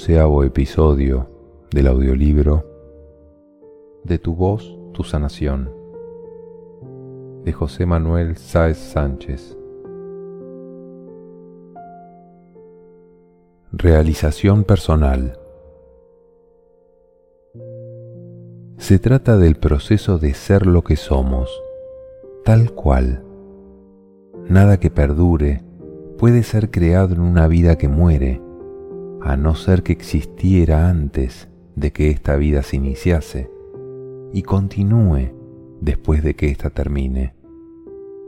onceavo episodio del audiolibro De tu voz, tu sanación, de José Manuel Sáez Sánchez. Realización personal. Se trata del proceso de ser lo que somos, tal cual. Nada que perdure puede ser creado en una vida que muere a no ser que existiera antes de que esta vida se iniciase y continúe después de que ésta termine.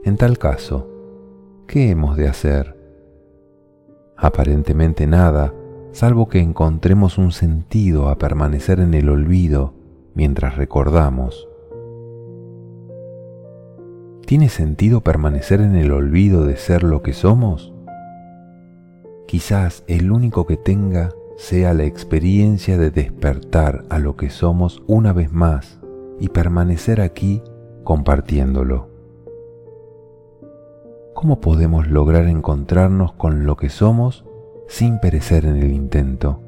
En tal caso, ¿qué hemos de hacer? Aparentemente nada, salvo que encontremos un sentido a permanecer en el olvido mientras recordamos. ¿Tiene sentido permanecer en el olvido de ser lo que somos? Quizás el único que tenga sea la experiencia de despertar a lo que somos una vez más y permanecer aquí compartiéndolo. ¿Cómo podemos lograr encontrarnos con lo que somos sin perecer en el intento?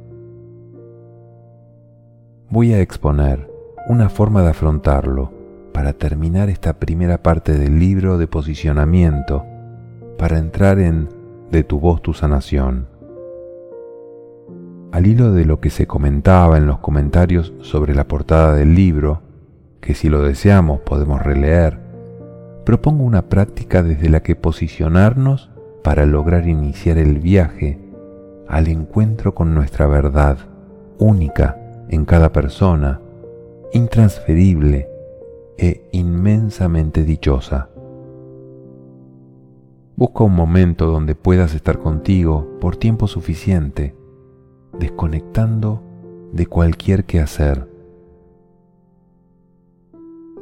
Voy a exponer una forma de afrontarlo para terminar esta primera parte del libro de posicionamiento, para entrar en de tu voz tu sanación. Al hilo de lo que se comentaba en los comentarios sobre la portada del libro, que si lo deseamos podemos releer, propongo una práctica desde la que posicionarnos para lograr iniciar el viaje al encuentro con nuestra verdad, única en cada persona, intransferible e inmensamente dichosa. Busca un momento donde puedas estar contigo por tiempo suficiente, desconectando de cualquier quehacer.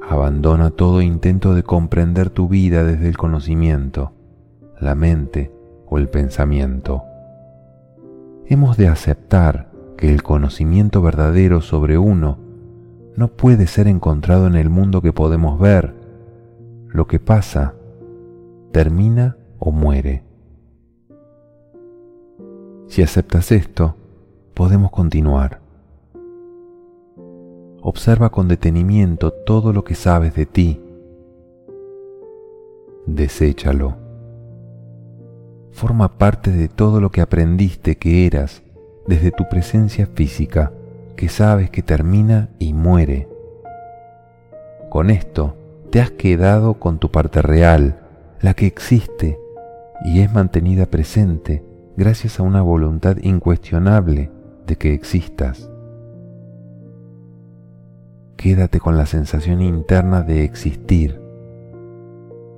Abandona todo intento de comprender tu vida desde el conocimiento, la mente o el pensamiento. Hemos de aceptar que el conocimiento verdadero sobre uno no puede ser encontrado en el mundo que podemos ver. Lo que pasa termina o muere. Si aceptas esto, podemos continuar. Observa con detenimiento todo lo que sabes de ti. Deséchalo. Forma parte de todo lo que aprendiste que eras desde tu presencia física, que sabes que termina y muere. Con esto te has quedado con tu parte real, la que existe y es mantenida presente gracias a una voluntad incuestionable de que existas. Quédate con la sensación interna de existir.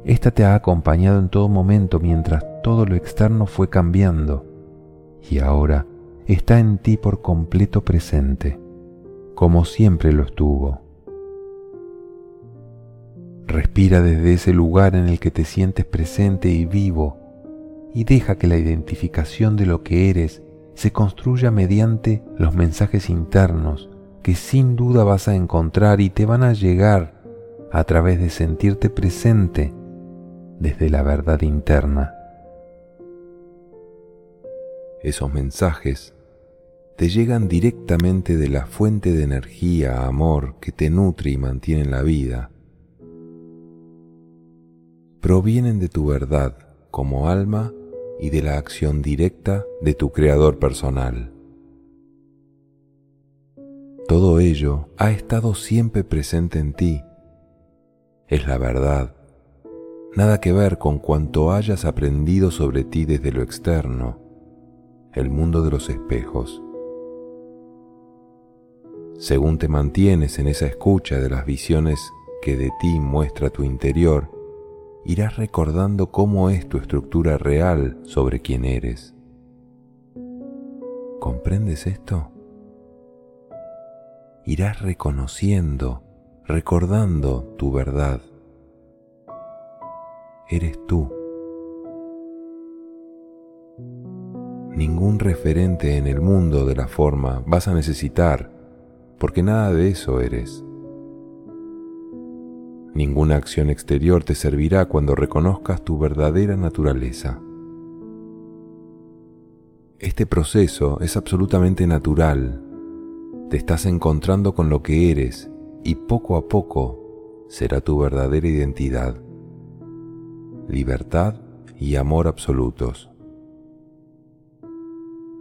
Esta te ha acompañado en todo momento mientras todo lo externo fue cambiando y ahora está en ti por completo presente, como siempre lo estuvo. Respira desde ese lugar en el que te sientes presente y vivo y deja que la identificación de lo que eres se construya mediante los mensajes internos que sin duda vas a encontrar y te van a llegar a través de sentirte presente desde la verdad interna. Esos mensajes te llegan directamente de la fuente de energía, amor que te nutre y mantiene en la vida. Provienen de tu verdad como alma y de la acción directa de tu creador personal. Todo ello ha estado siempre presente en ti. Es la verdad. Nada que ver con cuanto hayas aprendido sobre ti desde lo externo, el mundo de los espejos. Según te mantienes en esa escucha de las visiones que de ti muestra tu interior, irás recordando cómo es tu estructura real sobre quién eres. ¿Comprendes esto? Irás reconociendo, recordando tu verdad. Eres tú. Ningún referente en el mundo de la forma vas a necesitar, porque nada de eso eres. Ninguna acción exterior te servirá cuando reconozcas tu verdadera naturaleza. Este proceso es absolutamente natural. Te estás encontrando con lo que eres y poco a poco será tu verdadera identidad. Libertad y amor absolutos.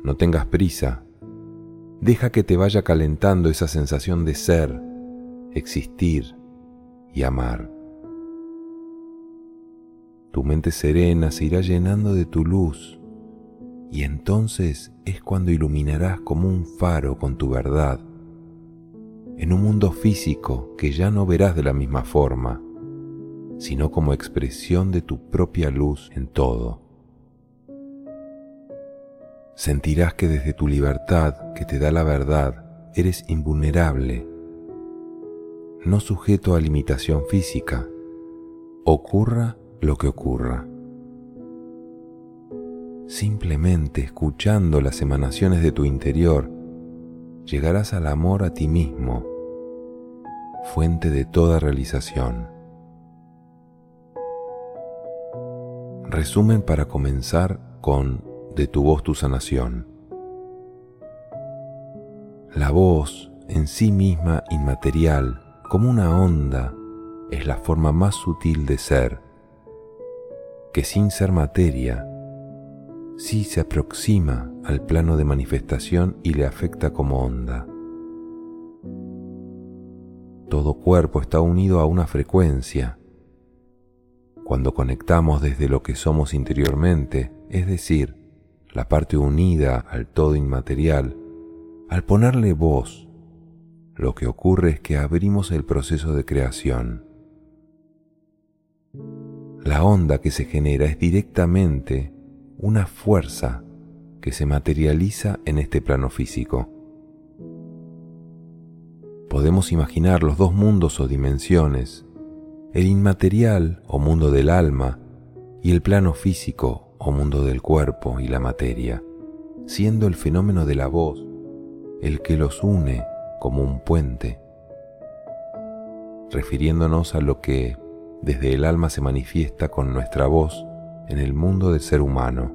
No tengas prisa. Deja que te vaya calentando esa sensación de ser, existir y amar. Tu mente serena se irá llenando de tu luz y entonces es cuando iluminarás como un faro con tu verdad en un mundo físico que ya no verás de la misma forma, sino como expresión de tu propia luz en todo. Sentirás que desde tu libertad que te da la verdad eres invulnerable, no sujeto a limitación física, ocurra lo que ocurra. Simplemente escuchando las emanaciones de tu interior, llegarás al amor a ti mismo, fuente de toda realización. Resumen para comenzar con De tu voz tu sanación. La voz, en sí misma inmaterial, como una onda, es la forma más sutil de ser, que sin ser materia, sí se aproxima al plano de manifestación y le afecta como onda. Todo cuerpo está unido a una frecuencia. Cuando conectamos desde lo que somos interiormente, es decir, la parte unida al todo inmaterial, al ponerle voz, lo que ocurre es que abrimos el proceso de creación. La onda que se genera es directamente una fuerza que se materializa en este plano físico. Podemos imaginar los dos mundos o dimensiones, el inmaterial o mundo del alma y el plano físico o mundo del cuerpo y la materia, siendo el fenómeno de la voz el que los une como un puente, refiriéndonos a lo que desde el alma se manifiesta con nuestra voz en el mundo del ser humano.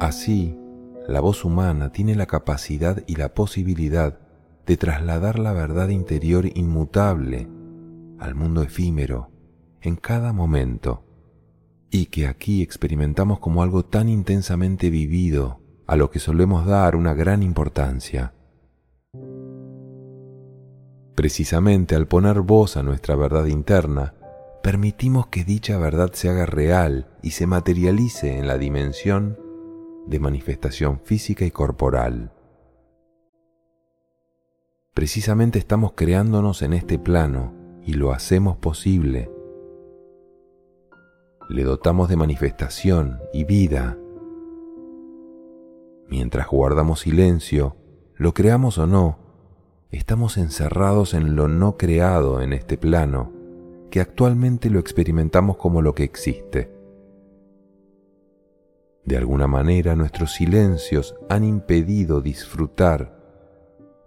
Así, la voz humana tiene la capacidad y la posibilidad de trasladar la verdad interior inmutable al mundo efímero en cada momento, y que aquí experimentamos como algo tan intensamente vivido a lo que solemos dar una gran importancia. Precisamente al poner voz a nuestra verdad interna, permitimos que dicha verdad se haga real y se materialice en la dimensión de manifestación física y corporal. Precisamente estamos creándonos en este plano y lo hacemos posible. Le dotamos de manifestación y vida. Mientras guardamos silencio, lo creamos o no, estamos encerrados en lo no creado en este plano que actualmente lo experimentamos como lo que existe. De alguna manera nuestros silencios han impedido disfrutar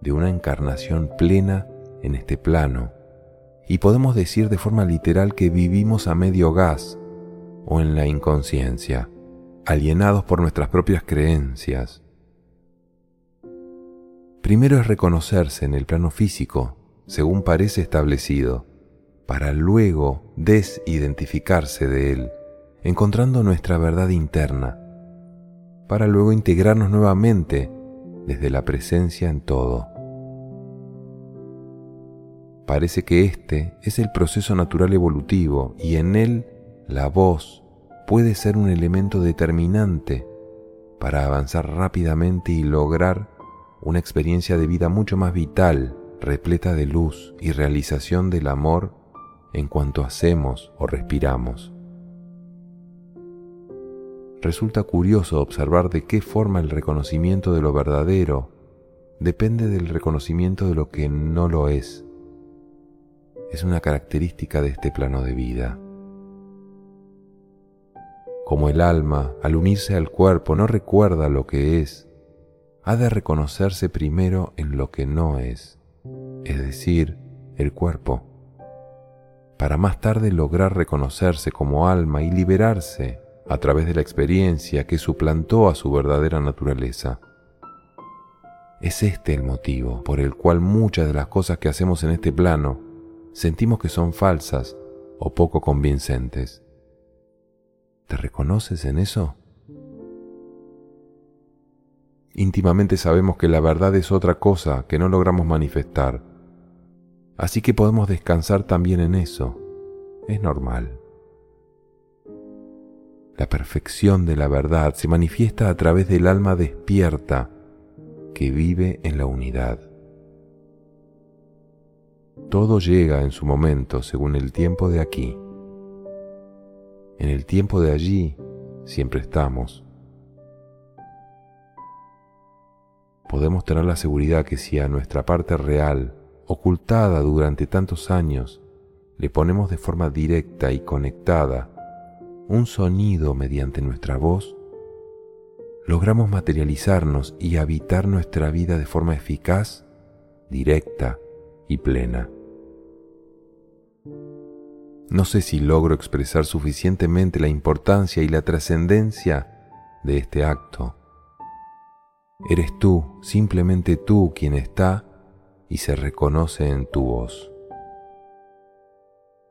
de una encarnación plena en este plano, y podemos decir de forma literal que vivimos a medio gas o en la inconsciencia, alienados por nuestras propias creencias. Primero es reconocerse en el plano físico, según parece establecido, para luego desidentificarse de él, encontrando nuestra verdad interna, para luego integrarnos nuevamente desde la presencia en todo. Parece que este es el proceso natural evolutivo y en él la voz puede ser un elemento determinante para avanzar rápidamente y lograr una experiencia de vida mucho más vital, repleta de luz y realización del amor en cuanto hacemos o respiramos. Resulta curioso observar de qué forma el reconocimiento de lo verdadero depende del reconocimiento de lo que no lo es. Es una característica de este plano de vida. Como el alma, al unirse al cuerpo, no recuerda lo que es, ha de reconocerse primero en lo que no es, es decir, el cuerpo para más tarde lograr reconocerse como alma y liberarse a través de la experiencia que suplantó a su verdadera naturaleza. Es este el motivo por el cual muchas de las cosas que hacemos en este plano sentimos que son falsas o poco convincentes. ¿Te reconoces en eso? Íntimamente sabemos que la verdad es otra cosa que no logramos manifestar, así que podemos descansar también en eso. Es normal. La perfección de la verdad se manifiesta a través del alma despierta que vive en la unidad. Todo llega en su momento según el tiempo de aquí. En el tiempo de allí siempre estamos. Podemos tener la seguridad que si a nuestra parte real, ocultada durante tantos años, le ponemos de forma directa y conectada un sonido mediante nuestra voz, logramos materializarnos y habitar nuestra vida de forma eficaz, directa y plena. No sé si logro expresar suficientemente la importancia y la trascendencia de este acto. Eres tú, simplemente tú, quien está y se reconoce en tu voz.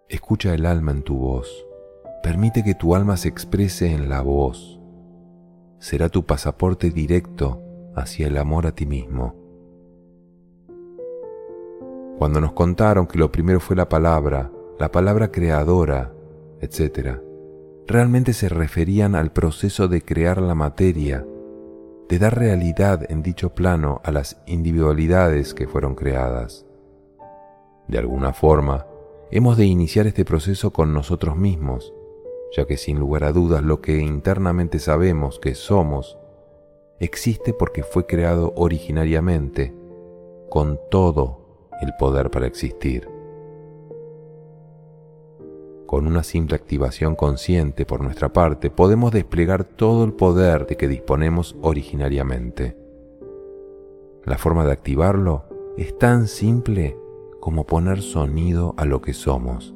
Escucha el alma en tu voz. Permite que tu alma se exprese en la voz. Será tu pasaporte directo hacia el amor a ti mismo. Cuando nos contaron que lo primero fue la palabra, la palabra creadora, etc., realmente se referían al proceso de crear la materia, de dar realidad en dicho plano a las individualidades que fueron creadas. De alguna forma, hemos de iniciar este proceso con nosotros mismos, ya que sin lugar a dudas lo que internamente sabemos que somos existe porque fue creado originariamente, con todo el poder para existir. Con una simple activación consciente por nuestra parte podemos desplegar todo el poder de que disponemos originariamente. La forma de activarlo es tan simple como poner sonido a lo que somos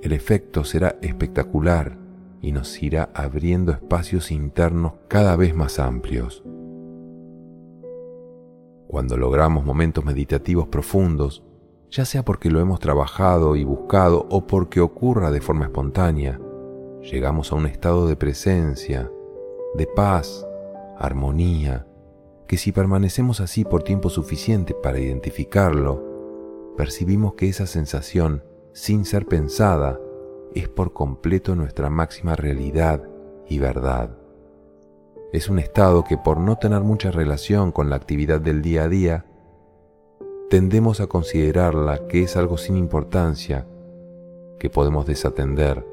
el efecto será espectacular y nos irá abriendo espacios internos cada vez más amplios. Cuando logramos momentos meditativos profundos, ya sea porque lo hemos trabajado y buscado o porque ocurra de forma espontánea, llegamos a un estado de presencia, de paz, armonía, que si permanecemos así por tiempo suficiente para identificarlo, percibimos que esa sensación sin ser pensada, es por completo nuestra máxima realidad y verdad. Es un estado que por no tener mucha relación con la actividad del día a día, tendemos a considerarla que es algo sin importancia, que podemos desatender,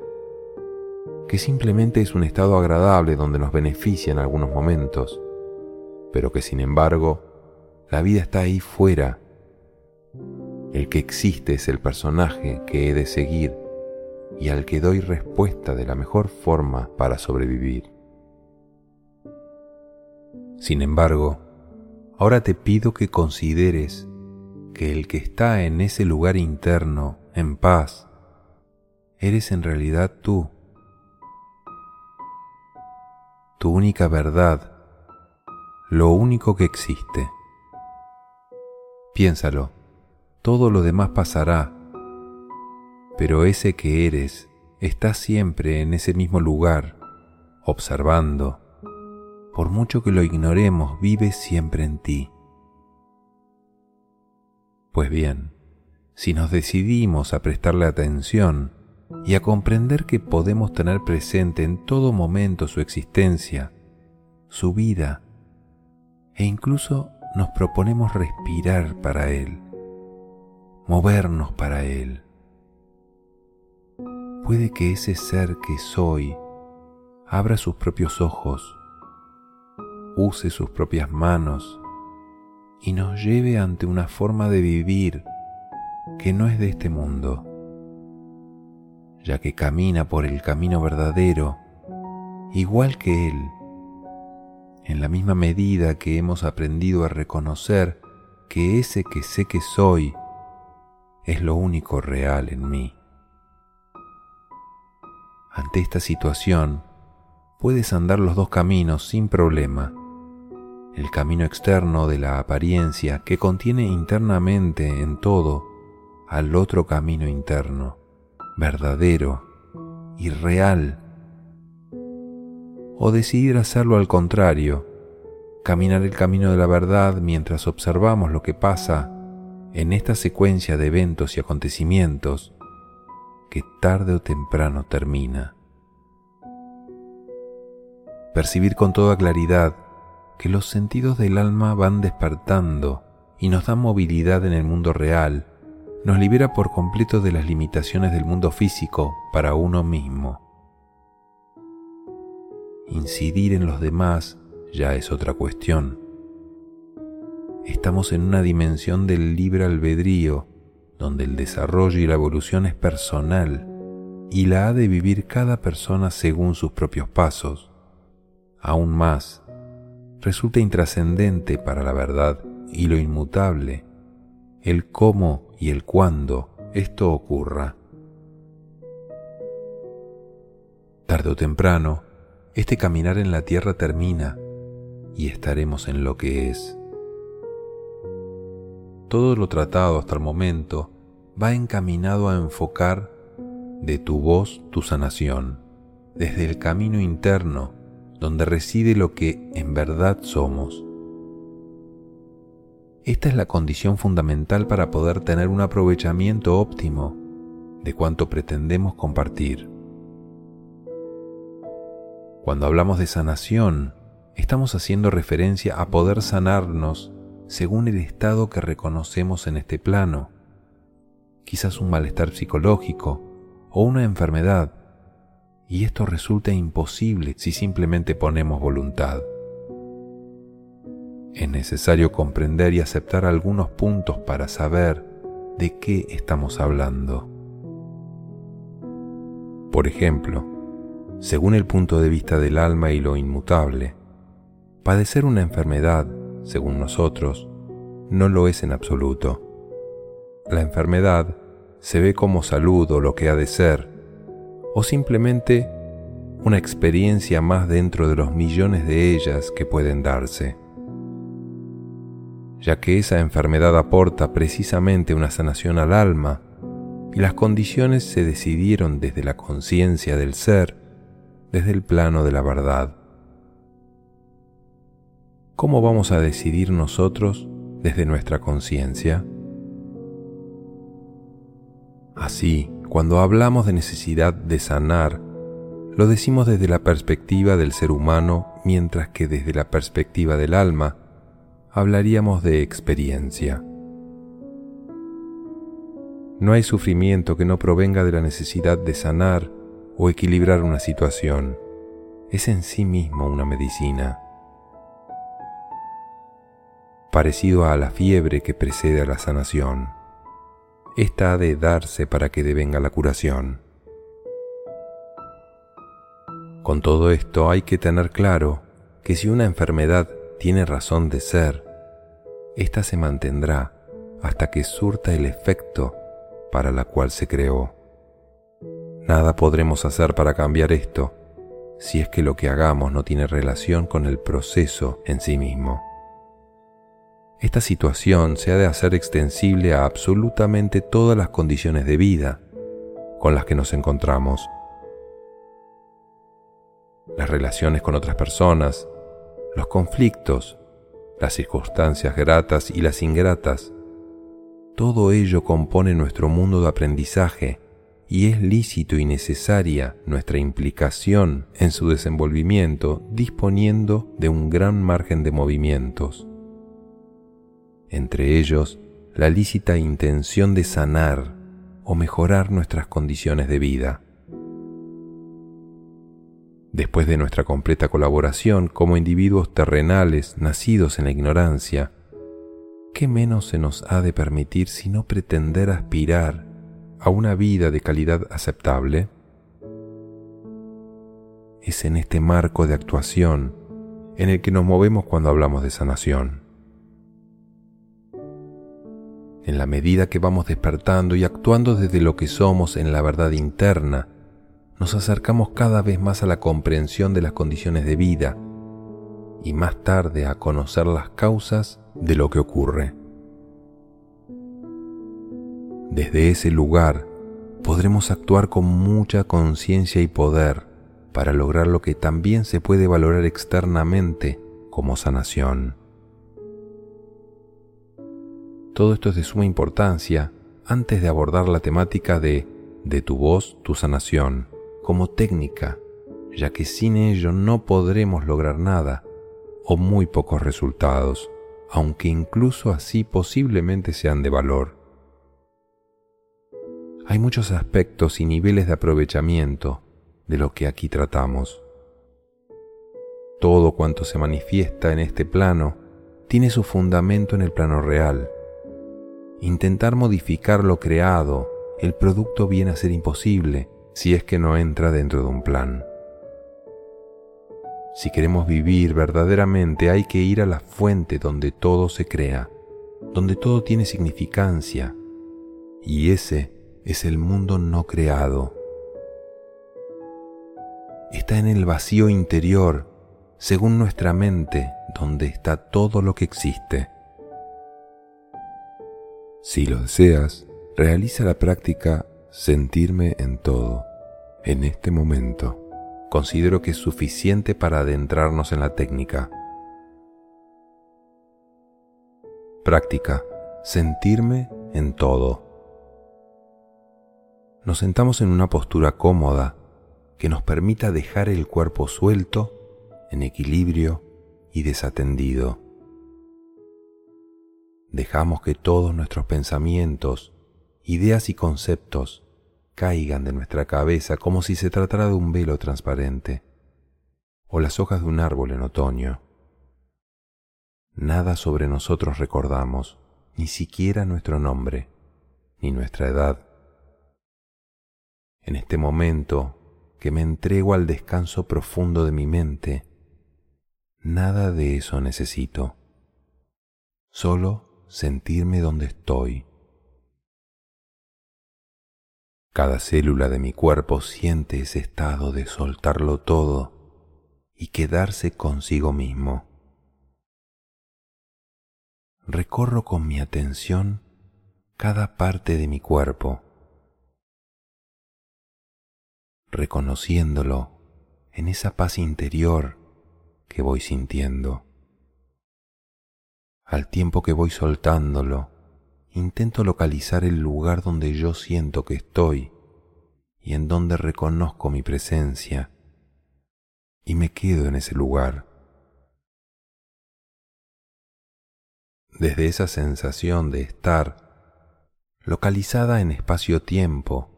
que simplemente es un estado agradable donde nos beneficia en algunos momentos, pero que sin embargo la vida está ahí fuera el que existe es el personaje que he de seguir y al que doy respuesta de la mejor forma para sobrevivir. Sin embargo, ahora te pido que consideres que el que está en ese lugar interno, en paz, eres en realidad tú, tu única verdad, lo único que existe. Piénsalo todo lo demás pasará, pero ese que eres está siempre en ese mismo lugar, observando. Por mucho que lo ignoremos, vive siempre en ti. Pues bien, si nos decidimos a prestarle atención y a comprender que podemos tener presente en todo momento su existencia, su vida, e incluso nos proponemos respirar para Él, movernos para Él. Puede que ese ser que soy abra sus propios ojos, use sus propias manos y nos lleve ante una forma de vivir que no es de este mundo, ya que camina por el camino verdadero, igual que Él, en la misma medida que hemos aprendido a reconocer que ese que sé que soy es lo único real en mí. Ante esta situación, puedes andar los dos caminos sin problema. El camino externo de la apariencia que contiene internamente en todo al otro camino interno, verdadero y real. O decidir hacerlo al contrario, caminar el camino de la verdad mientras observamos lo que pasa en esta secuencia de eventos y acontecimientos que tarde o temprano termina. Percibir con toda claridad que los sentidos del alma van despertando y nos dan movilidad en el mundo real, nos libera por completo de las limitaciones del mundo físico para uno mismo. Incidir en los demás ya es otra cuestión. Estamos en una dimensión del libre albedrío donde el desarrollo y la evolución es personal y la ha de vivir cada persona según sus propios pasos. Aún más, resulta intrascendente para la verdad y lo inmutable el cómo y el cuándo esto ocurra. Tarde o temprano, este caminar en la tierra termina y estaremos en lo que es. Todo lo tratado hasta el momento va encaminado a enfocar de tu voz tu sanación, desde el camino interno donde reside lo que en verdad somos. Esta es la condición fundamental para poder tener un aprovechamiento óptimo de cuanto pretendemos compartir. Cuando hablamos de sanación, estamos haciendo referencia a poder sanarnos según el estado que reconocemos en este plano, quizás un malestar psicológico o una enfermedad, y esto resulta imposible si simplemente ponemos voluntad. Es necesario comprender y aceptar algunos puntos para saber de qué estamos hablando. Por ejemplo, según el punto de vista del alma y lo inmutable, padecer una enfermedad, según nosotros, no lo es en absoluto. La enfermedad se ve como salud o lo que ha de ser, o simplemente una experiencia más dentro de los millones de ellas que pueden darse. Ya que esa enfermedad aporta precisamente una sanación al alma, y las condiciones se decidieron desde la conciencia del ser, desde el plano de la verdad. ¿Cómo vamos a decidir nosotros desde nuestra conciencia? Así, cuando hablamos de necesidad de sanar, lo decimos desde la perspectiva del ser humano, mientras que desde la perspectiva del alma, hablaríamos de experiencia. No hay sufrimiento que no provenga de la necesidad de sanar o equilibrar una situación. Es en sí mismo una medicina. Parecido a la fiebre que precede a la sanación esta ha de darse para que devenga la curación. Con todo esto hay que tener claro que si una enfermedad tiene razón de ser, ésta se mantendrá hasta que surta el efecto para la cual se creó. Nada podremos hacer para cambiar esto si es que lo que hagamos no tiene relación con el proceso en sí mismo. Esta situación se ha de hacer extensible a absolutamente todas las condiciones de vida con las que nos encontramos. Las relaciones con otras personas, los conflictos, las circunstancias gratas y las ingratas, todo ello compone nuestro mundo de aprendizaje y es lícito y necesaria nuestra implicación en su desenvolvimiento disponiendo de un gran margen de movimientos entre ellos la lícita intención de sanar o mejorar nuestras condiciones de vida. Después de nuestra completa colaboración como individuos terrenales nacidos en la ignorancia, ¿qué menos se nos ha de permitir sino pretender aspirar a una vida de calidad aceptable? Es en este marco de actuación en el que nos movemos cuando hablamos de sanación en la medida que vamos despertando y actuando desde lo que somos en la verdad interna, nos acercamos cada vez más a la comprensión de las condiciones de vida y más tarde a conocer las causas de lo que ocurre. Desde ese lugar podremos actuar con mucha conciencia y poder para lograr lo que también se puede valorar externamente como sanación. Todo esto es de suma importancia antes de abordar la temática de de tu voz tu sanación como técnica, ya que sin ello no podremos lograr nada o muy pocos resultados, aunque incluso así posiblemente sean de valor. Hay muchos aspectos y niveles de aprovechamiento de lo que aquí tratamos. Todo cuanto se manifiesta en este plano tiene su fundamento en el plano real. Intentar modificar lo creado, el producto viene a ser imposible si es que no entra dentro de un plan. Si queremos vivir verdaderamente hay que ir a la fuente donde todo se crea, donde todo tiene significancia, y ese es el mundo no creado. Está en el vacío interior, según nuestra mente, donde está todo lo que existe. Si lo deseas, realiza la práctica sentirme en todo, en este momento considero que es suficiente para adentrarnos en la técnica. Práctica. Sentirme en todo. Nos sentamos en una postura cómoda que nos permita dejar el cuerpo suelto, en equilibrio y desatendido. Dejamos que todos nuestros pensamientos, ideas y conceptos caigan de nuestra cabeza como si se tratara de un velo transparente o las hojas de un árbol en otoño. Nada sobre nosotros recordamos, ni siquiera nuestro nombre, ni nuestra edad. En este momento que me entrego al descanso profundo de mi mente, nada de eso necesito, solo sentirme donde estoy Cada célula de mi cuerpo siente ese estado de soltarlo todo y quedarse consigo mismo. Recorro con mi atención cada parte de mi cuerpo, reconociéndolo en esa paz interior que voy sintiendo. Al tiempo que voy soltándolo, intento localizar el lugar donde yo siento que estoy y en donde reconozco mi presencia y me quedo en ese lugar. Desde esa sensación de estar localizada en espacio-tiempo,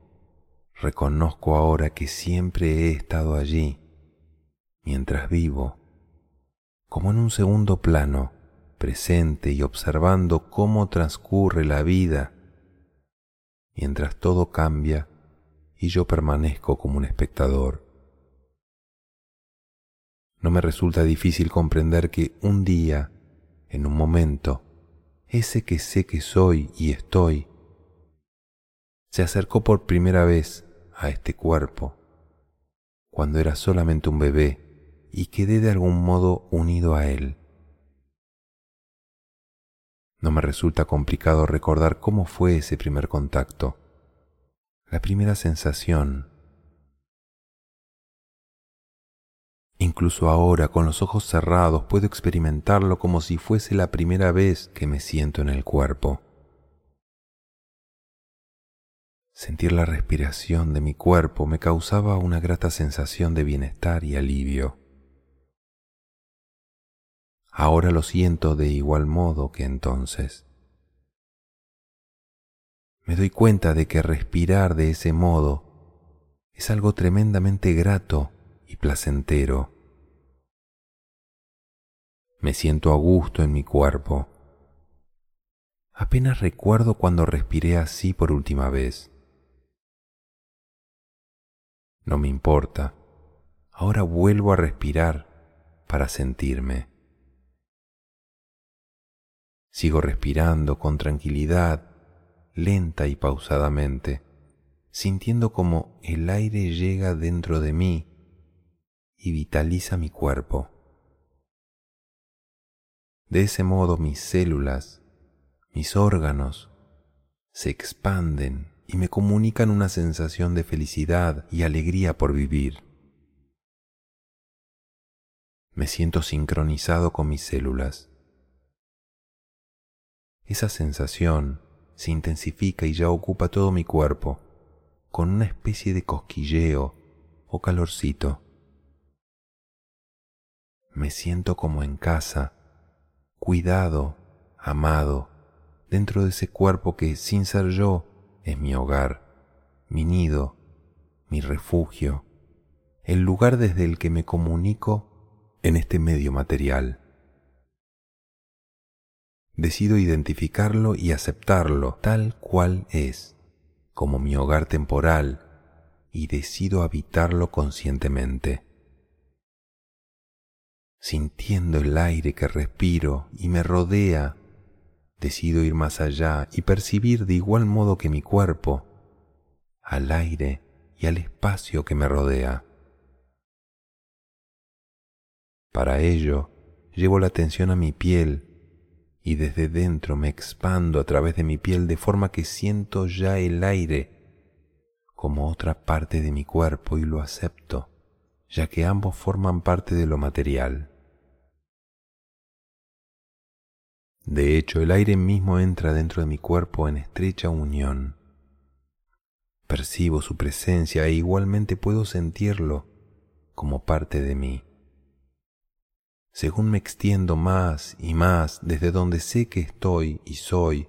reconozco ahora que siempre he estado allí, mientras vivo, como en un segundo plano, presente y observando cómo transcurre la vida, mientras todo cambia y yo permanezco como un espectador. No me resulta difícil comprender que un día, en un momento, ese que sé que soy y estoy, se acercó por primera vez a este cuerpo, cuando era solamente un bebé y quedé de algún modo unido a él. No me resulta complicado recordar cómo fue ese primer contacto, la primera sensación. Incluso ahora, con los ojos cerrados, puedo experimentarlo como si fuese la primera vez que me siento en el cuerpo. Sentir la respiración de mi cuerpo me causaba una grata sensación de bienestar y alivio. Ahora lo siento de igual modo que entonces. Me doy cuenta de que respirar de ese modo es algo tremendamente grato y placentero. Me siento a gusto en mi cuerpo. Apenas recuerdo cuando respiré así por última vez. No me importa. Ahora vuelvo a respirar para sentirme. Sigo respirando con tranquilidad, lenta y pausadamente, sintiendo como el aire llega dentro de mí y vitaliza mi cuerpo. De ese modo mis células, mis órganos, se expanden y me comunican una sensación de felicidad y alegría por vivir. Me siento sincronizado con mis células. Esa sensación se intensifica y ya ocupa todo mi cuerpo, con una especie de cosquilleo o calorcito. Me siento como en casa, cuidado, amado, dentro de ese cuerpo que sin ser yo es mi hogar, mi nido, mi refugio, el lugar desde el que me comunico en este medio material. Decido identificarlo y aceptarlo tal cual es, como mi hogar temporal, y decido habitarlo conscientemente. Sintiendo el aire que respiro y me rodea decido ir más allá y percibir de igual modo que mi cuerpo al aire y al espacio que me rodea. Para ello, llevo la atención a mi piel y desde dentro me expando a través de mi piel de forma que siento ya el aire como otra parte de mi cuerpo y lo acepto, ya que ambos forman parte de lo material. De hecho, el aire mismo entra dentro de mi cuerpo en estrecha unión. Percibo su presencia e igualmente puedo sentirlo como parte de mí. Según me extiendo más y más desde donde sé que estoy y soy,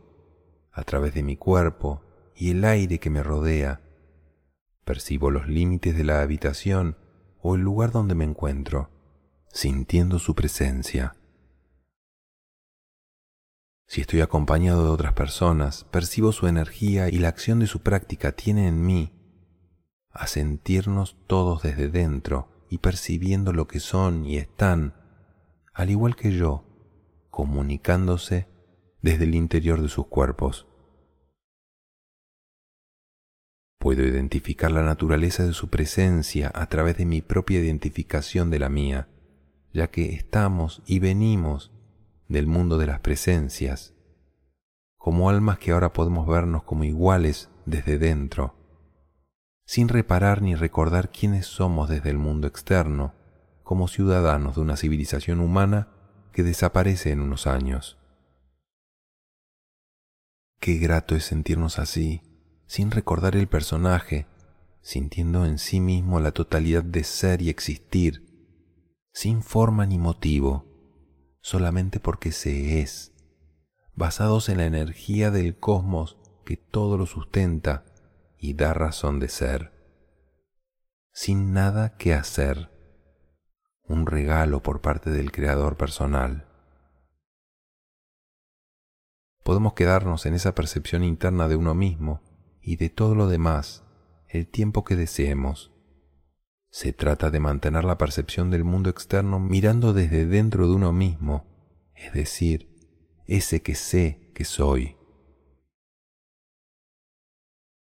a través de mi cuerpo y el aire que me rodea, percibo los límites de la habitación o el lugar donde me encuentro, sintiendo su presencia. Si estoy acompañado de otras personas, percibo su energía y la acción de su práctica tiene en mí a sentirnos todos desde dentro y percibiendo lo que son y están, al igual que yo, comunicándose desde el interior de sus cuerpos. Puedo identificar la naturaleza de su presencia a través de mi propia identificación de la mía, ya que estamos y venimos del mundo de las presencias, como almas que ahora podemos vernos como iguales desde dentro, sin reparar ni recordar quiénes somos desde el mundo externo, como ciudadanos de una civilización humana que desaparece en unos años. Qué grato es sentirnos así, sin recordar el personaje, sintiendo en sí mismo la totalidad de ser y existir, sin forma ni motivo, solamente porque se es, basados en la energía del cosmos que todo lo sustenta y da razón de ser, sin nada que hacer, un regalo por parte del Creador personal. Podemos quedarnos en esa percepción interna de uno mismo y de todo lo demás el tiempo que deseemos se trata de mantener la percepción del mundo externo mirando desde dentro de uno mismo, es decir, ese que sé que soy.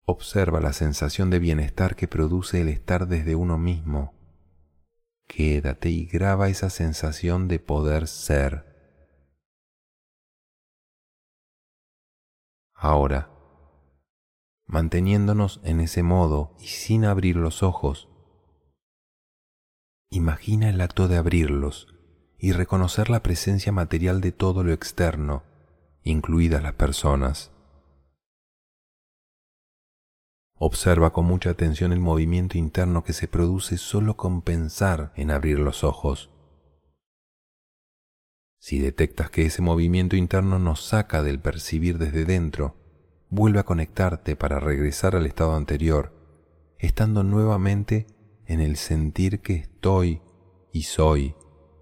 Observa la sensación de bienestar que produce el estar desde uno mismo. Quédate y graba esa sensación de poder ser. Ahora, manteniéndonos en ese modo y sin abrir los ojos, Imagina el acto de abrirlos y reconocer la presencia material de todo lo externo, incluidas las personas. Observa con mucha atención el movimiento interno que se produce solo con pensar en abrir los ojos. Si detectas que ese movimiento interno nos saca del percibir desde dentro, vuelve a conectarte para regresar al estado anterior, estando nuevamente en el sentir que estoy y soy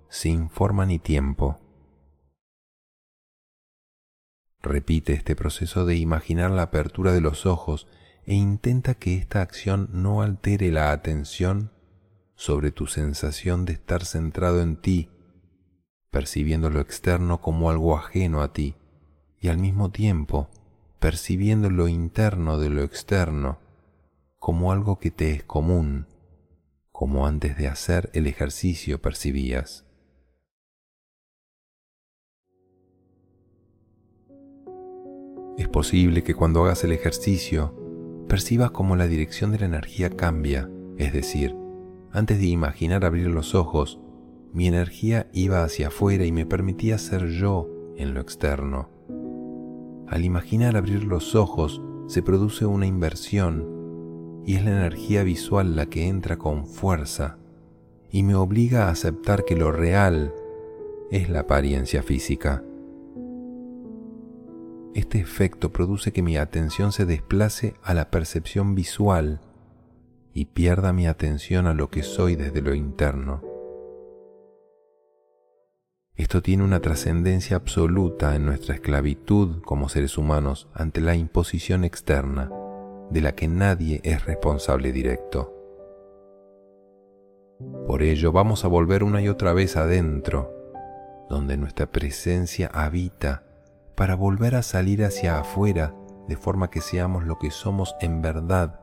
sin forma ni tiempo. Repite este proceso de imaginar la apertura de los ojos e intenta que esta acción no altere la atención sobre tu sensación de estar centrado en ti, percibiendo lo externo como algo ajeno a ti y al mismo tiempo percibiendo lo interno de lo externo como algo que te es común, como antes de hacer el ejercicio percibías. Es posible que cuando hagas el ejercicio percibas como la dirección de la energía cambia, es decir, antes de imaginar abrir los ojos, mi energía iba hacia afuera y me permitía ser yo en lo externo. Al imaginar abrir los ojos se produce una inversión y es la energía visual la que entra con fuerza y me obliga a aceptar que lo real es la apariencia física. Este efecto produce que mi atención se desplace a la percepción visual y pierda mi atención a lo que soy desde lo interno. Esto tiene una trascendencia absoluta en nuestra esclavitud como seres humanos ante la imposición externa, de la que nadie es responsable directo. Por ello vamos a volver una y otra vez adentro, donde nuestra presencia habita, para volver a salir hacia afuera de forma que seamos lo que somos en verdad,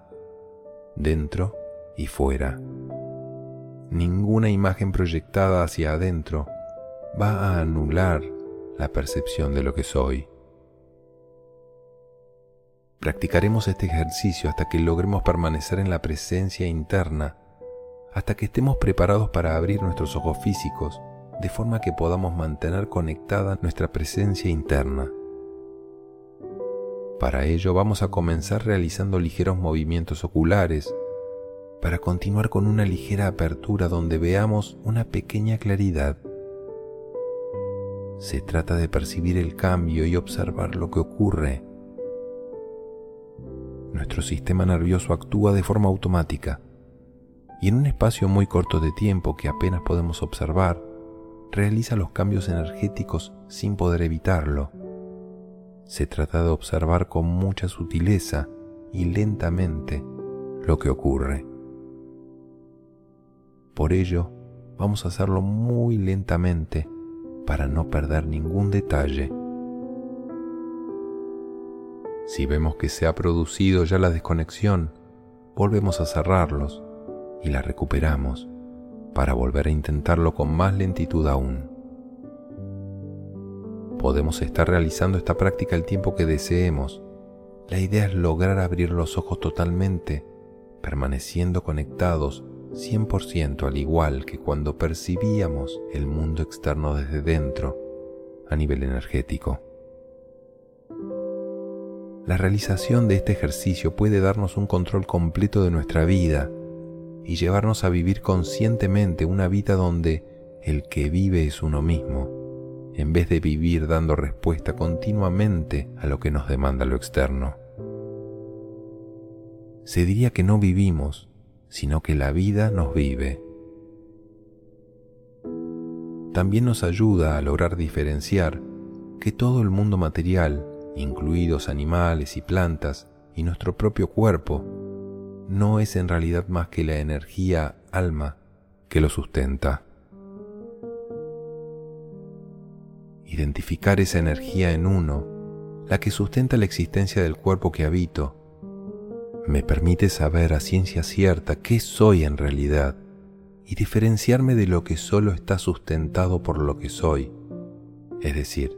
dentro y fuera. Ninguna imagen proyectada hacia adentro va a anular la percepción de lo que soy. Practicaremos este ejercicio hasta que logremos permanecer en la presencia interna, hasta que estemos preparados para abrir nuestros ojos físicos, de forma que podamos mantener conectada nuestra presencia interna. Para ello vamos a comenzar realizando ligeros movimientos oculares, para continuar con una ligera apertura donde veamos una pequeña claridad se trata de percibir el cambio y observar lo que ocurre. Nuestro sistema nervioso actúa de forma automática y en un espacio muy corto de tiempo que apenas podemos observar, realiza los cambios energéticos sin poder evitarlo. Se trata de observar con mucha sutileza y lentamente lo que ocurre. Por ello, vamos a hacerlo muy lentamente para no perder ningún detalle. Si vemos que se ha producido ya la desconexión, volvemos a cerrarlos y la recuperamos para volver a intentarlo con más lentitud aún. Podemos estar realizando esta práctica el tiempo que deseemos. La idea es lograr abrir los ojos totalmente, permaneciendo conectados 100% al igual que cuando percibíamos el mundo externo desde dentro a nivel energético. La realización de este ejercicio puede darnos un control completo de nuestra vida y llevarnos a vivir conscientemente una vida donde el que vive es uno mismo, en vez de vivir dando respuesta continuamente a lo que nos demanda lo externo. Se diría que no vivimos, sino que la vida nos vive. También nos ayuda a lograr diferenciar que todo el mundo material, incluidos animales y plantas, y nuestro propio cuerpo, no es en realidad más que la energía alma que lo sustenta. Identificar esa energía en uno, la que sustenta la existencia del cuerpo que habito, me permite saber a ciencia cierta qué soy en realidad y diferenciarme de lo que solo está sustentado por lo que soy, es decir,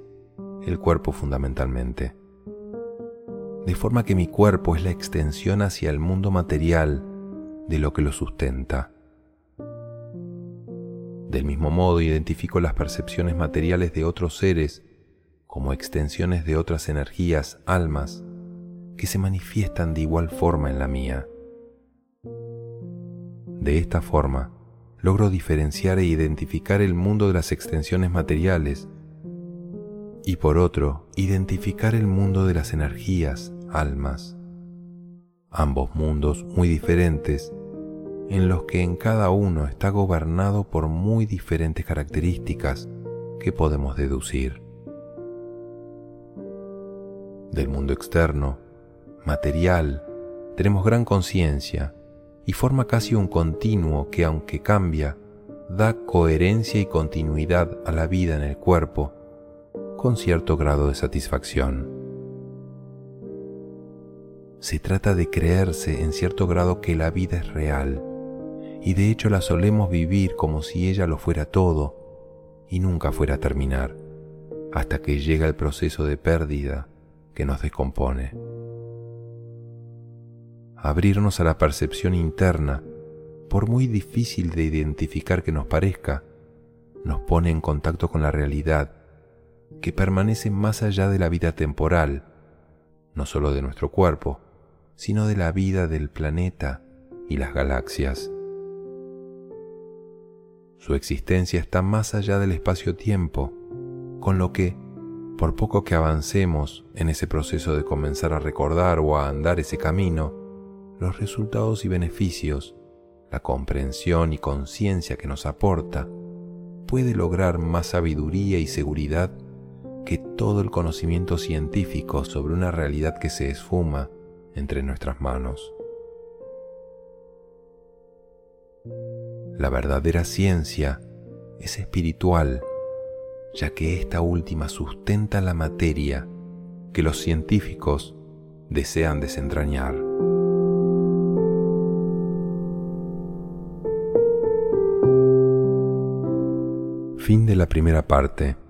el cuerpo fundamentalmente. De forma que mi cuerpo es la extensión hacia el mundo material de lo que lo sustenta. Del mismo modo identifico las percepciones materiales de otros seres como extensiones de otras energías, almas, que se manifiestan de igual forma en la mía. De esta forma, logro diferenciar e identificar el mundo de las extensiones materiales y por otro, identificar el mundo de las energías, almas. Ambos mundos muy diferentes, en los que en cada uno está gobernado por muy diferentes características que podemos deducir. Del mundo externo, material, tenemos gran conciencia y forma casi un continuo que aunque cambia, da coherencia y continuidad a la vida en el cuerpo con cierto grado de satisfacción. Se trata de creerse en cierto grado que la vida es real, y de hecho la solemos vivir como si ella lo fuera todo y nunca fuera a terminar, hasta que llega el proceso de pérdida que nos descompone. Abrirnos a la percepción interna, por muy difícil de identificar que nos parezca, nos pone en contacto con la realidad que permanece más allá de la vida temporal, no solo de nuestro cuerpo, sino de la vida del planeta y las galaxias. Su existencia está más allá del espacio-tiempo, con lo que, por poco que avancemos en ese proceso de comenzar a recordar o a andar ese camino, los resultados y beneficios, la comprensión y conciencia que nos aporta, puede lograr más sabiduría y seguridad que todo el conocimiento científico sobre una realidad que se esfuma entre nuestras manos. La verdadera ciencia es espiritual, ya que esta última sustenta la materia que los científicos desean desentrañar. Fin de la primera parte.